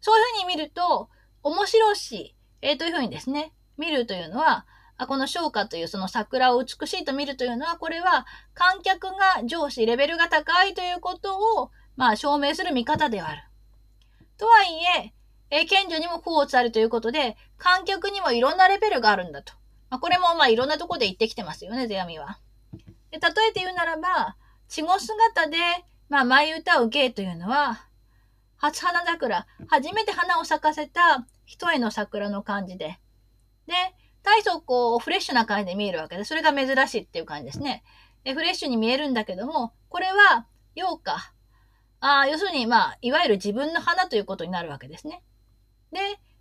Speaker 1: そういうふうに見ると、面白し、えー、というふうにですね、見るというのは、あこの昇華というその桜を美しいと見るというのは、これは観客が上司、レベルが高いということを、まあ、証明する見方ではある。とはいえ、え賢者にも功を伝えるということで、観客にもいろんなレベルがあるんだと。まあ、これもまあいろんなとこで言ってきてますよね、世阿弥は。で例えて言うならば、稚語姿で、まあ、舞歌う芸というのは、初花桜、初めて花を咲かせた一重の桜の感じで。で、大層こう、フレッシュな感じで見えるわけで、それが珍しいっていう感じですね。でフレッシュに見えるんだけども、これは、陽花。あ要するに、まあ、いわゆる自分の花ということになるわけですね。で、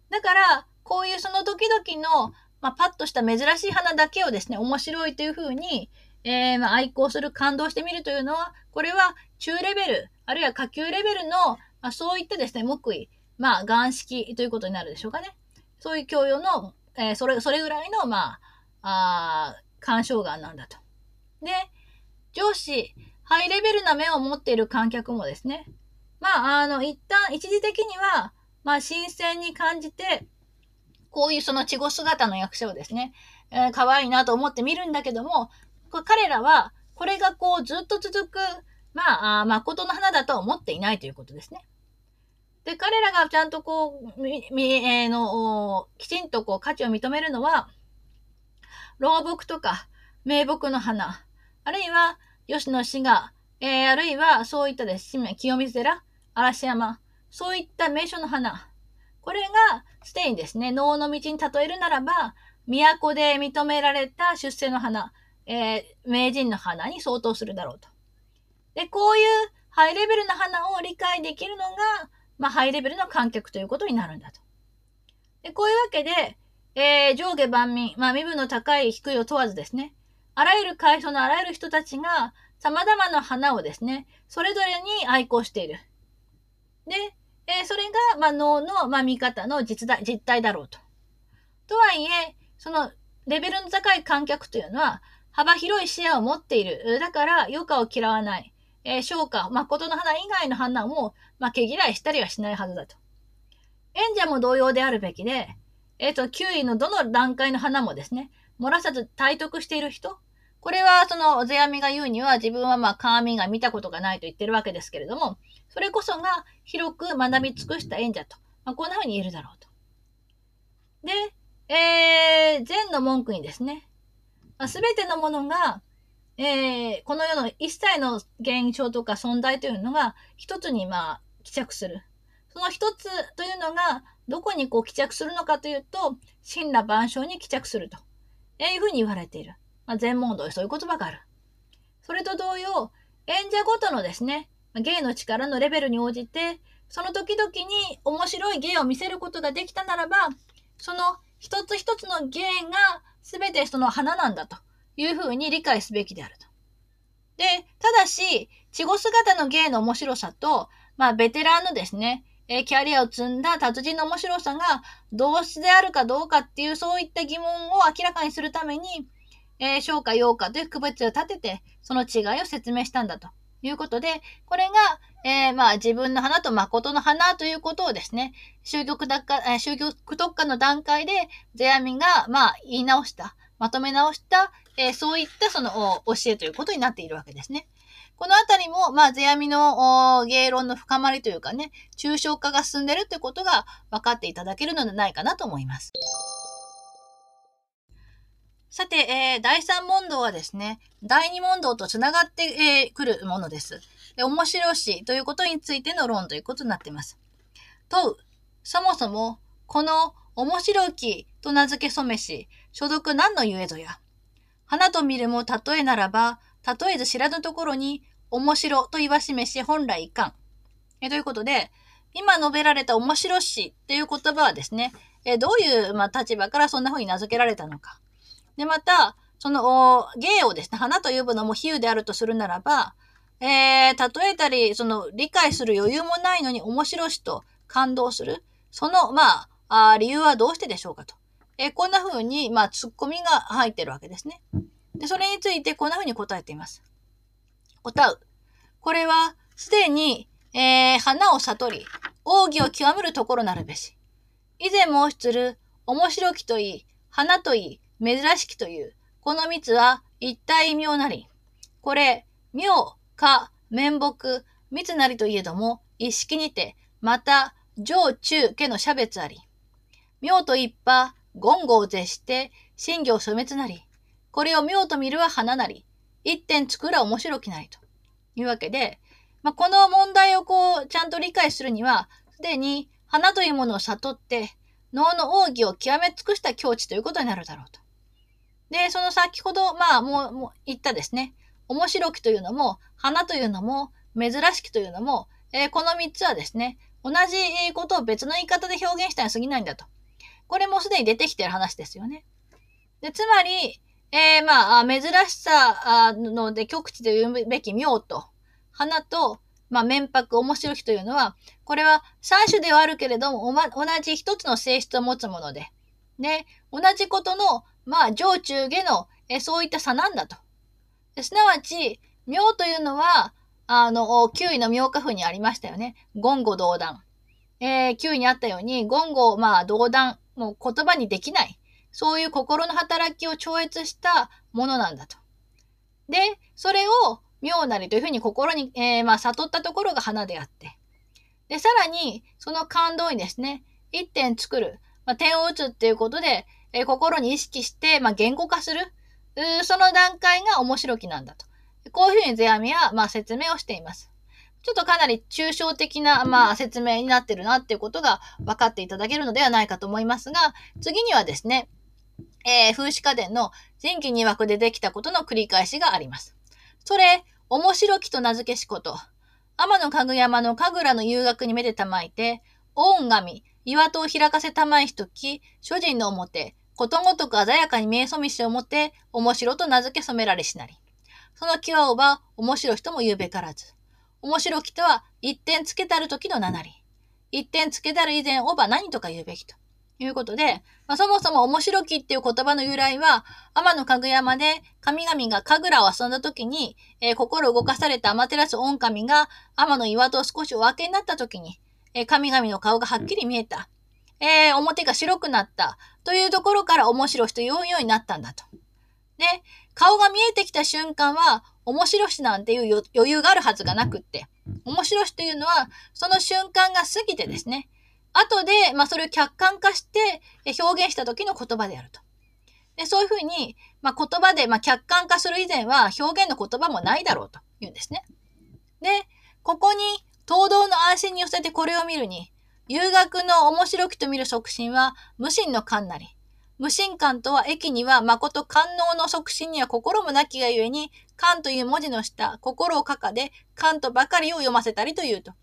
Speaker 1: だから、こういうその時々の、まあ、パッとした珍しい花だけをですね、面白いというふうに、えー、まあ、愛好する、感動してみるというのは、これは中レベル、あるいは下級レベルの、まあ、そういったですね、木意、まあ、眼式ということになるでしょうかね。そういう教養の、えー、それ、それぐらいの、まあ、あ干渉眼なんだと。で、上司、ハイレベルな目を持っている観客もですね、まあ、あの、一旦、一時的には、まあ、新鮮に感じて、こういうその稚語姿の役者をですね、えー、可愛いなと思って見るんだけども、彼らは、これがこう、ずっと続く、まあ、誠の花だとは思っていないということですね。で、彼らがちゃんとこう、み、み、えー、の、きちんとこう価値を認めるのは、老木とか、名木の花、あるいは、吉野滋賀、えー、あるいは、そういったですね、清水寺、嵐山、そういった名所の花、これが、すでにですね、能の道に例えるならば、都で認められた出世の花、えー、名人の花に相当するだろうと。で、こういうハイレベルな花を理解できるのが、まあ、ハイレベルの観客ということになるんだと。で、こういうわけで、えー、上下万民、まあ、身分の高い低いを問わずですね、あらゆる階層のあらゆる人たちが、様々な花をですね、それぞれに愛好している。で、えー、それが、まあ、脳の、まあ、見方の実態実態だろうと。とはいえ、その、レベルの高い観客というのは、幅広い視野を持っている。だから、余暇を嫌わない。えー、昇華、誠の花以外の花も、まあ、毛嫌いしたりはしないはずだと。演者も同様であるべきで、えっ、ー、と、9位のどの段階の花もですね、漏らさず体得している人、これは、その、世阿弥が言うには、自分はまあ、鏡が見たことがないと言ってるわけですけれども、それこそが広く学び尽くした演者と、まあ、こんな風に言えるだろうと。で、えー、禅の文句にですね、す、ま、べ、てのものが、えー、この世の一切の現象とか存在というのが一つにまあ帰着する。その一つというのがどこにこう帰着するのかというと、神羅万象に帰着するとえ。いうふうに言われている。まあ、全問答そういう言葉がある。それと同様、演者ごとのですね、芸の力のレベルに応じて、その時々に面白い芸を見せることができたならば、その一つ一つの芸が全てその花なんだと。いうふうに理解すべきであると。で、ただし、稚語姿の芸の面白さと、まあ、ベテランのですね、えキャリアを積んだ達人の面白さが同質であるかどうかっていう、そういった疑問を明らかにするために、えー、昇華、陽華という区別を立てて、その違いを説明したんだということで、これが、えー、まあ、自分の花と誠の花ということをですね、宗教特化、えー、宗教特化の段階で、世阿弥が、まあ、言い直した、まとめ直した、えー、そういったその教えということになっているわけですね。このあたりも、まあ、世阿弥の芸論の深まりというかね、抽象化が進んでるということが分かっていただけるのではないかなと思います。さて、えー、第三問答はですね、第二問答とつながってく、えー、るものです。で面白しということについての論ということになっています。問う。そもそも、この面白きと名付けそめし、所読何のゆえぞや。花と見るも例えならば、例えず知らぬところに、面白と言わしめし本来いかん。えということで、今述べられた面白しっていう言葉はですね、えどういう、まあ、立場からそんな風に名付けられたのか。で、また、その、芸をですね、花と呼ぶのも比喩であるとするならば、えー、例えたり、その、理解する余裕もないのに面白しと感動する。その、まあ、あ理由はどうしてでしょうかと。えー、こんな風に、まあ、ツッコミが入ってるわけですね。で、それについてこんな風に答えています。答う。これは、すでに、えー、花を悟り、奥義を極めるところなるべし。以前申しつる、面白きといい、花といい、珍しきという、この三つは一体妙なり。これ、妙、か、面目、密なりといえども、一式にて、また、上中家の差別あり。妙と一派、言語を絶して、真行所滅なり。これを妙と見るは花なり。一点作ら面白きなり。というわけで、まあ、この問題をこう、ちゃんと理解するには、すでに花というものを悟って、脳の奥義を極め尽くした境地ということになるだろうと。で、その先ほど、まあ、もう、もう言ったですね。面白きというのも、花というのも、珍しきというのも、えー、この3つはですね、同じことを別の言い方で表現したに過ぎないんだと。これもすでに出てきてる話ですよね。で、つまり、えー、まあ、珍しさので極地で言うべき妙と、花と、まあ、面白、面白きというのは、これは三種ではあるけれども、ま、同じ一つの性質を持つもので、で、同じことの、まあ、上中下の、えそういった差なんだと。すなわち、妙というのは、あの、9位の妙化譜にありましたよね。言語道断。えー、9位にあったように、言語、まあ、道断、もう言葉にできない。そういう心の働きを超越したものなんだと。で、それを妙なりというふうに心に、えー、まあ、悟ったところが花であって。で、さらに、その感動にですね、一点作る、まあ、点を打つっていうことで、えー、心に意識して、まあ、言語化する。その段階が面白きなんだと。こういうふうに世阿弥は、まあ、説明をしています。ちょっとかなり抽象的な、まあ、説明になってるなっていうことが分かっていただけるのではないかと思いますが、次にはですね、えー、風刺家電の前期2枠でできたことの繰り返しがあります。それ、面白きと名付けしこと。天のかぐ山の神楽の遊学にめでたまいて、恩神、岩戸を開かせたまいしとき、諸人の表、ことごとく鮮やかに見えそみしをもて、面白と名付け染められしなり。その際をば、面白しとも言うべからず。面白きとは、一点つけたる時の名なり。一点つけたる以前をば何とか言うべきと。いうことで、まあ、そもそも面白きっていう言葉の由来は、天のかぐ山で神々が神楽を遊んだ時に、えー、心動かされた天照御神が天の岩と少しお分けになった時に、えー、神々の顔がはっきり見えた。えー、表が白くなったというところから面白しと言うようになったんだと。で、顔が見えてきた瞬間は、面白しなんていう余裕があるはずがなくって、面白しというのは、その瞬間が過ぎてですね、後で、まあ、それを客観化して表現した時の言葉であると。でそういうふうに、まあ、言葉で、まあ、客観化する以前は表現の言葉もないだろうと言うんですね。で、ここに、東道の安心に寄せてこれを見るに、遊学の面白きと見る促進は無心の感なり。無心感とは駅には誠感能の促進には心もなきがゆえに、感という文字の下、心を書かで、感とばかりを読ませたりというと。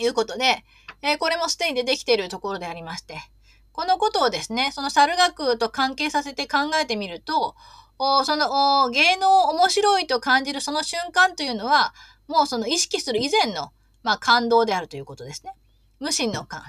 Speaker 1: いうことで、えー、これもすでに出てきているところでありまして、このことをですね、その猿学と関係させて考えてみると、おそのお芸能を面白いと感じるその瞬間というのは、もうその意識する以前の、まあ、感動であるということですね。無心の感。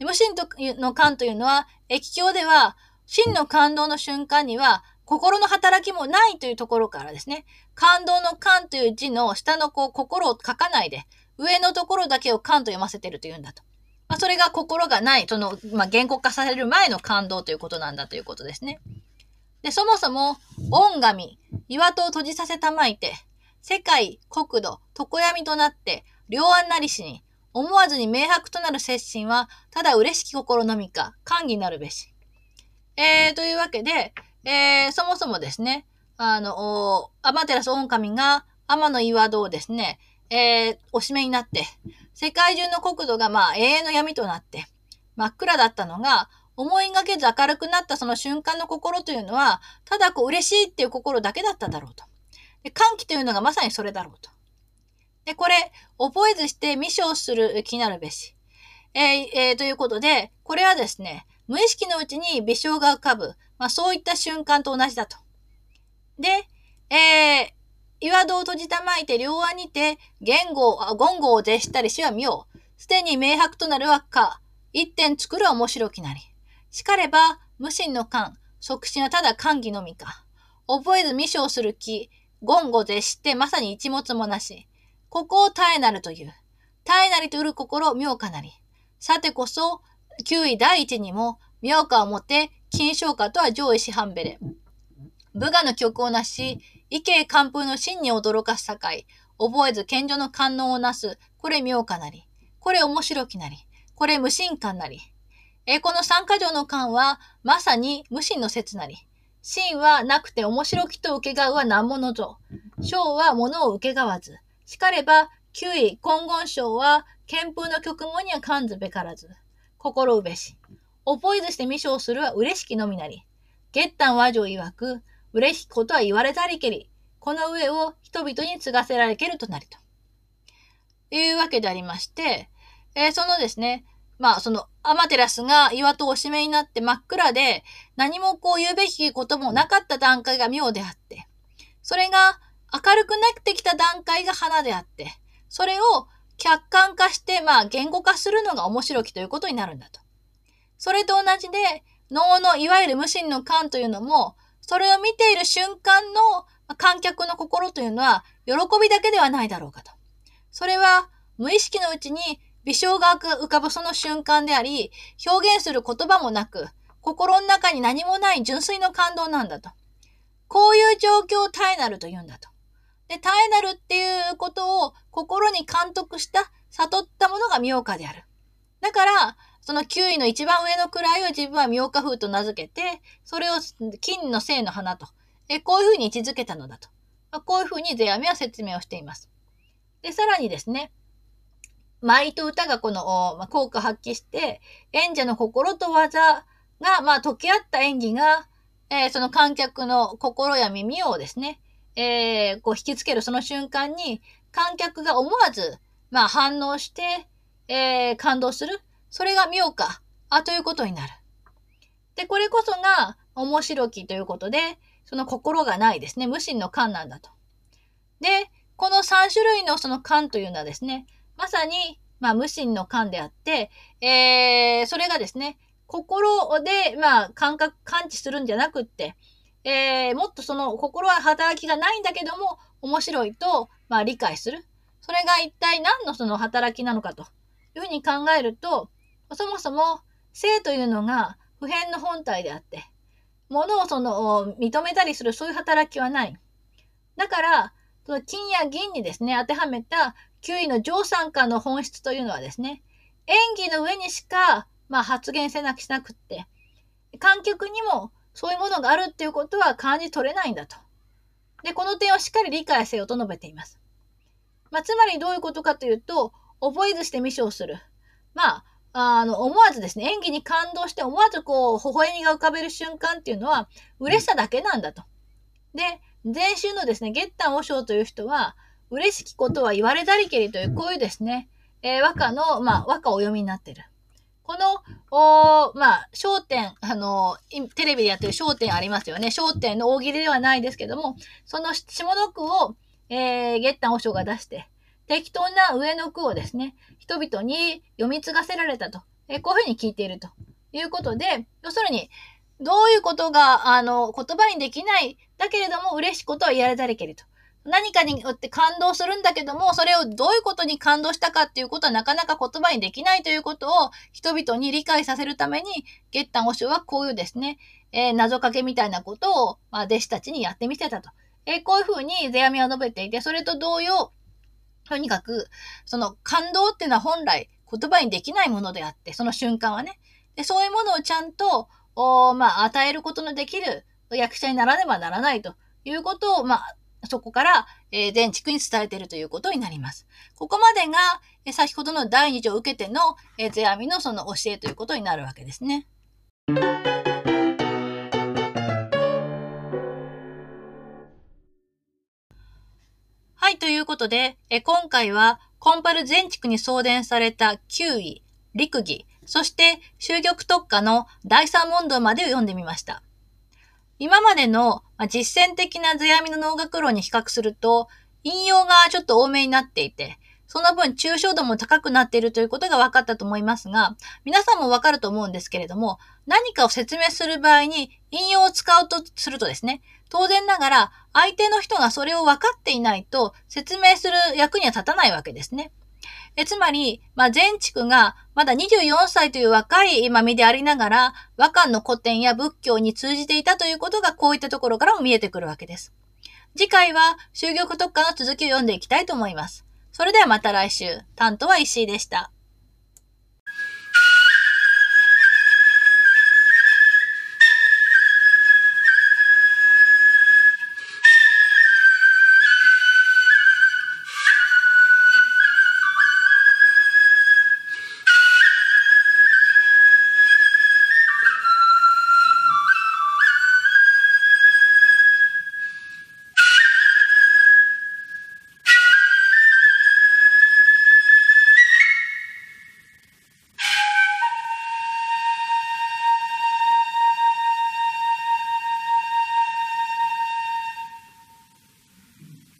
Speaker 1: 無心の感というのは、液境では、真の感動の瞬間には、心の働きもないというところからですね、感動の感という字の下のこう心を書かないで、上のところだけを感と読ませてるというんだと。まあ、それが心がない、その、まあ、言語化される前の感動ということなんだということですね。で、そもそも、恩神、岩戸を閉じさせたまいて、世界、国土、常闇となって、両案なりしに、思わずに明白となる接心は、ただ嬉しき心のみか、歓喜なるべし。えー、というわけで、えー、そもそもですね、あの、天照大神が天の岩戸をですね、えー、おしめになって、世界中の国土がまあ永遠の闇となって、真っ暗だったのが、思いがけず明るくなったその瞬間の心というのは、ただこう嬉しいっていう心だけだっただろうと。で歓喜というのがまさにそれだろうと。で、これ、覚えずして未唱する気なるべし。えーえー、ということで、これはですね、無意識のうちに微笑が浮かぶ、まあそういった瞬間と同じだと。で、えー、岩戸を閉じたまいて両腕にて、言語、あ言語を絶したりしは見よう。すでに明白となるわか。一点作る面白きなり。しかれば、無心の勘、即心はただ歓喜のみか。覚えず未生する気、言語絶してまさに一物もなし。ここを耐えなるという。耐えなりと売る心、妙かなり。さてこそ、9位第一にも、妙かをもて、金賞かとは上位師範べれ。武雅の曲をなし、異形寒風の真に驚かす境。覚えず賢者の観音をなす。これ妙かなり。これ面白きなり。これ無心感なり。えこの三箇条の感は、まさに無心の説なり。心はなくて面白きと受けがうは何者ぞ。章は物を受けがわず。しかれば、九位、金言章は、憲風の曲門には感ずべからず。心うべし。覚えずして未章するは嬉しきのみなり。月丹和上曰く、嬉しきことは言われたりけり。この上を人々に継がせられけるとなりと。いうわけでありまして、えー、そのですね、まあ、その、アマテラスが岩戸おしめになって真っ暗で、何もこう言うべきこともなかった段階が妙であって、それが明るくなってきた段階が花であって、それを客観化して、まあ、言語化するのが面白きということになるんだと。それと同じで、脳のいわゆる無心の感というのも、それを見ている瞬間の観客の心というのは、喜びだけではないだろうかと。それは、無意識のうちに微笑が浮かぶその瞬間であり、表現する言葉もなく、心の中に何もない純粋の感動なんだと。こういう状況を耐えなると言うんだと。で、耐えなるっていうことを心に監督した、悟ったものが妙歌である。だから、その9位の一番上の位を自分は妙歌風と名付けて、それを金の聖の花と、えこういうふうに位置づけたのだとま。こういうふうに世阿弥は説明をしています。で、さらにですね、舞と歌がこの、まあ、効果発揮して、演者の心と技が、まあ、溶け合った演技が、えー、その観客の心や耳をですね、えー、こう引きつけるその瞬間に、観客が思わず、まあ、反応して、えー、感動する。それが妙か、あ、ということになる。で、これこそが面白きということで、その心がないですね。無心の感なんだと。で、この3種類のその感というのはですね、まさに、まあ、無心の感であって、えー、それがですね、心で、まあ、感覚、感知するんじゃなくって、えー、もっとその心は働きがないんだけども、面白いと、まあ、理解する。それが一体何のその働きなのかというふうに考えると、そもそも性というのが普遍の本体であって、物をその認めたりするそういう働きはない。だから、その金や銀にですね、当てはめた9位の上参加の本質というのはですね、演技の上にしか、まあ、発言せなくしなくって、観客にもそういうものがあるっていうことは感じ取れないんだと。で、この点をしっかり理解せよと述べています。まあ、つまりどういうことかというと、覚えずして未唱する。まあ、あの、思わずですね、演技に感動して思わずこう、微笑みが浮かべる瞬間っていうのは、嬉しさだけなんだと。で、前週のですね、月丹和尚という人は、嬉しきことは言われたりけりという、こういうですね、えー、和歌の、まあ、和歌をお読みになってる。この、おまあ、焦点、あの、テレビでやってる焦点ありますよね。焦点の大喜利ではないですけども、その下の句を、えー、月丹和尚が出して、適当な上の句をですね、人々に読み継がせられたと。えー、こういうふうに聞いているということで、要するに、どういうことが、あの、言葉にできない、だけれども嬉しいことは言われたりけりと。何かによって感動するんだけども、それをどういうことに感動したかっていうことはなかなか言葉にできないということを人々に理解させるために、ゲッタン・オシュはこういうですね、えー、謎かけみたいなことを、まあ、弟子たちにやってみせたと。えー、こういうふうに世阿弥は述べていて、それと同様、とにかく、その感動っていうのは本来言葉にできないものであって、その瞬間はね。でそういうものをちゃんと、おまあ、与えることのできる役者にならねばならないということを、まあ、そこから、え、全地区に伝えているということになります。ここまでが、え、先ほどの第二条を受けての、え、世阿弥のその教えということになるわけですね。はい、ということで、え今回はコンパル全地区に送電された9位、陸儀、そして、終玉特化の第三問答までを読んでみました。今までの実践的な世阿弥の能楽論に比較すると、引用がちょっと多めになっていて、その分抽象度も高くなっているということが分かったと思いますが、皆さんも分かると思うんですけれども、何かを説明する場合に引用を使うとするとですね、当然ながら相手の人がそれを分かっていないと説明する役には立たないわけですね。えつまり、まあ、前畜がまだ24歳という若い今身でありながら、和漢の古典や仏教に通じていたということがこういったところからも見えてくるわけです。次回は修行特化の続きを読んでいきたいと思います。それではまた来週。担当は石井でした。